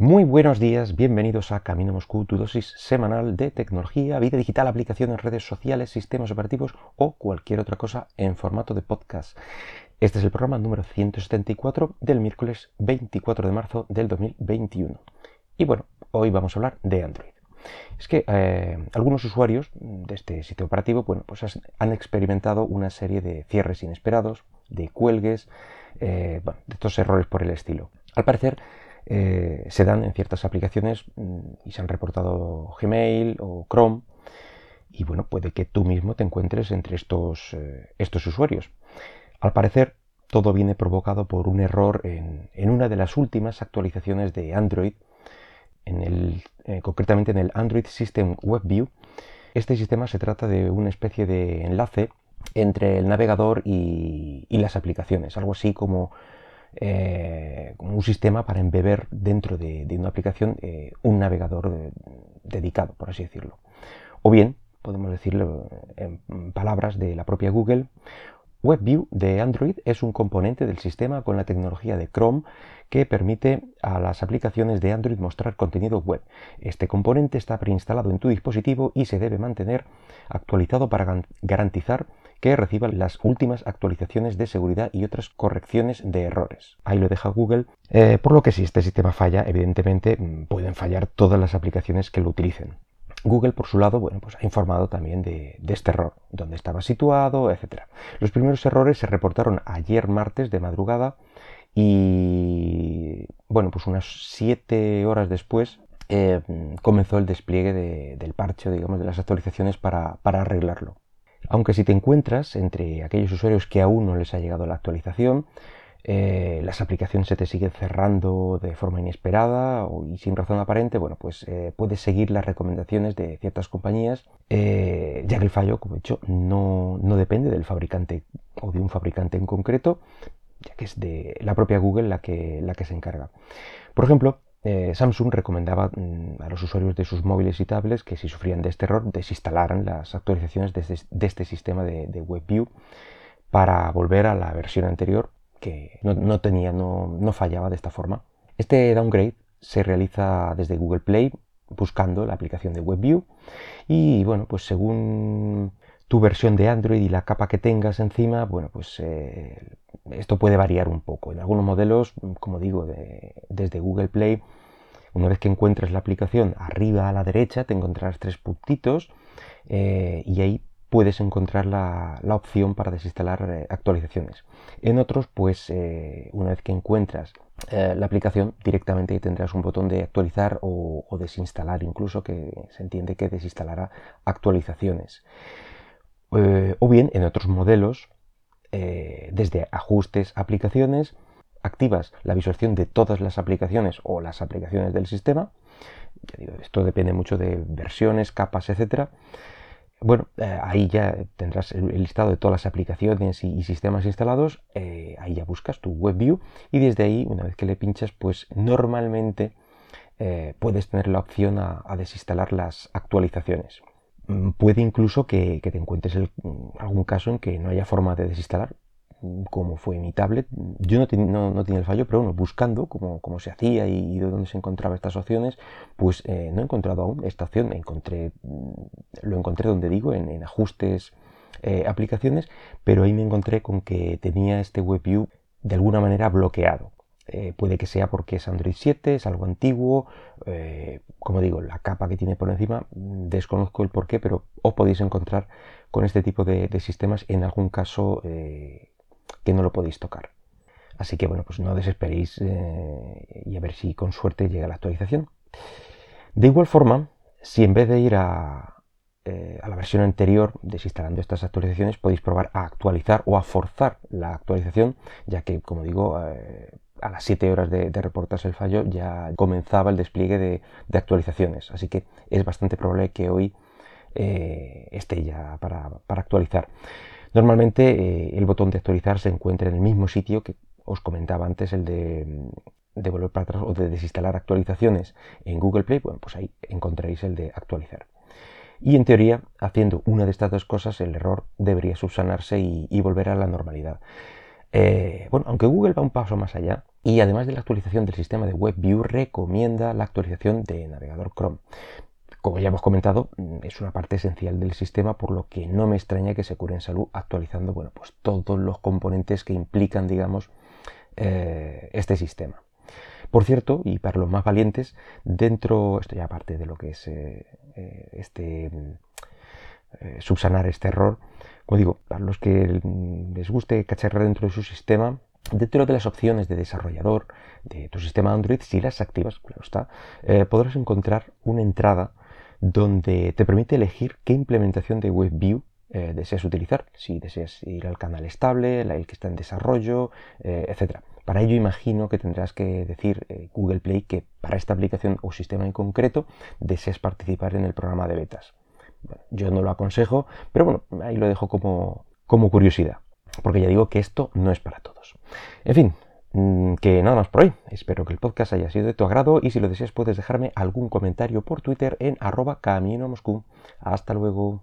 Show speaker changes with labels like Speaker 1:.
Speaker 1: Muy buenos días, bienvenidos a Camino Moscú, tu dosis semanal de tecnología, vida digital, aplicaciones, redes sociales, sistemas operativos o cualquier otra cosa en formato de podcast. Este es el programa número 174 del miércoles 24 de marzo del 2021. Y bueno, hoy vamos a hablar de Android. Es que eh, algunos usuarios de este sitio operativo bueno, pues han experimentado una serie de cierres inesperados, de cuelgues, eh, de estos errores por el estilo. Al parecer, eh, se dan en ciertas aplicaciones mm, y se han reportado Gmail o Chrome. Y bueno, puede que tú mismo te encuentres entre estos, eh, estos usuarios. Al parecer, todo viene provocado por un error en, una de las últimas actualizaciones de Android, en el, eh, concretamente en el Android System Web View. Este sistema se trata de una especie de enlace entre el navegador y, y las aplicaciones, algo así como eh, un sistema para embeber dentro de, una aplicación eh, un navegador dedicado, por así decirlo. O bien, podemos decirlo en palabras de la propia Google, WebView de Android es un componente del sistema con la tecnología de Chrome que permite a las aplicaciones de Android mostrar contenido web. Este componente está preinstalado en tu dispositivo y se debe mantener actualizado para garantizar que reciban las últimas actualizaciones de seguridad y otras correcciones de errores. Ahí lo deja Google, eh, por lo que si este sistema falla, evidentemente mm, pueden fallar todas las aplicaciones que lo utilicen. Google, por su lado, bueno, pues ha informado también de, este error, dónde estaba situado, etc. Los primeros errores se reportaron ayer martes de madrugada y, bueno, pues unas 7 horas después eh, comenzó el despliegue del parche, digamos, de las actualizaciones para arreglarlo. Aunque si te encuentras entre aquellos usuarios que aún no les ha llegado la actualización, eh, las aplicaciones se te siguen cerrando de forma inesperada y sin razón aparente, bueno, pues eh, puedes seguir las recomendaciones de ciertas compañías, eh, ya que el fallo, como he dicho, no, no, depende del fabricante o de un fabricante en concreto, ya que es de la propia Google la que, la que se encarga. Por ejemplo, eh, Samsung recomendaba mm, a los usuarios de sus móviles y tablets que si sufrían de este error desinstalaran las actualizaciones de este, este sistema de, WebView para volver a la versión anterior que no, tenía, no, fallaba de esta forma. Este downgrade se realiza desde Google Play buscando la aplicación de WebView y bueno, pues según tu versión de Android y la capa que tengas encima, bueno, pues eh, esto puede variar un poco. En algunos modelos, como digo, desde Google Play, una vez que encuentres la aplicación, arriba a la derecha te encontrarás tres puntitos eh, y ahí puedes encontrar la, opción para desinstalar eh, actualizaciones. En otros, pues eh, una vez que encuentras la aplicación, directamente tendrás un botón de actualizar o, desinstalar, incluso que se entiende que desinstalará actualizaciones. o bien, en otros modelos, eh, desde ajustes, aplicaciones, activas la visualización de todas las aplicaciones o las aplicaciones del sistema. esto depende mucho de versiones, capas, etcétera. Bueno, eh, ahí ya tendrás el, listado de todas las aplicaciones y, sistemas instalados. Eh, ahí ya buscas tu WebView y desde ahí, una vez que le pinchas, pues normalmente puedes tener la opción a desinstalar las actualizaciones. Mm, puede incluso que, te encuentres en mm, algún caso en que no haya forma de desinstalar, mm, como fue en mi tablet. Yo no, tenía el fallo, pero bueno, buscando cómo, se hacía y, de dónde se encontraban estas opciones, pues eh, no he encontrado aún esta opción. Encontré, lo encontré donde digo, en, ajustes, eh, aplicaciones, pero ahí me encontré con que tenía este WebView de alguna manera bloqueado. Eh, puede que sea porque es Android 7, es algo antiguo, eh, como digo, la capa que tiene por encima, mm, desconozco el porqué, pero os podéis encontrar con este tipo de, sistemas en algún caso eh, que no lo podéis tocar. Así que bueno, pues no desesperéis y a ver si con suerte llega la actualización. De igual forma, si en vez de ir a, a la versión anterior desinstalando estas actualizaciones podéis probar a actualizar o a forzar la actualización ya que como digo a las 7 horas de, reportarse el fallo ya comenzaba el despliegue de, actualizaciones. Así que es bastante probable que hoy eh, esté ya para, actualizar. Normalmente eh, el botón de actualizar se encuentra en el mismo sitio que os comentaba antes, el de, de volver para atrás o de desinstalar actualizaciones en Google Play. Bueno, pues ahí encontraréis el de actualizar. Y en teoría, haciendo una de estas dos cosas, el error debería subsanarse y volver a la normalidad. Eh, bueno, aunque Google va un paso más allá y además de la actualización del sistema de WebView recomienda la actualización de navegador Chrome. Como ya hemos comentado, mm, es una parte esencial del sistema, por lo que no me extraña que se cure en salud actualizando bueno, pues todos los componentes que implican, digamos, eh, este sistema. Por cierto, y para los más valientes, dentro, esto ya aparte de lo que es eh, este subsanar este error, como digo, para los que les guste cacharrar dentro de su sistema, Dentro de las opciones de desarrollador de tu sistema Android, si las activas, claro está, podrás encontrar una entrada donde te permite elegir qué implementación de WebView eh, deseas utilizar, si deseas ir al canal estable, el que está en desarrollo, eh, etc. Para ello imagino que tendrás que decir eh, Google Play que para esta aplicación o sistema en concreto deseas participar en el programa de betas. Yo no lo aconsejo, pero bueno, ahí lo dejo como, como curiosidad, porque ya digo que esto no es para todos. En fin, Mm, que nada más por hoy. Espero que el podcast haya sido de tu agrado y si lo deseas puedes dejarme algún comentario por Twitter en arroba camino Moscú. Hasta luego.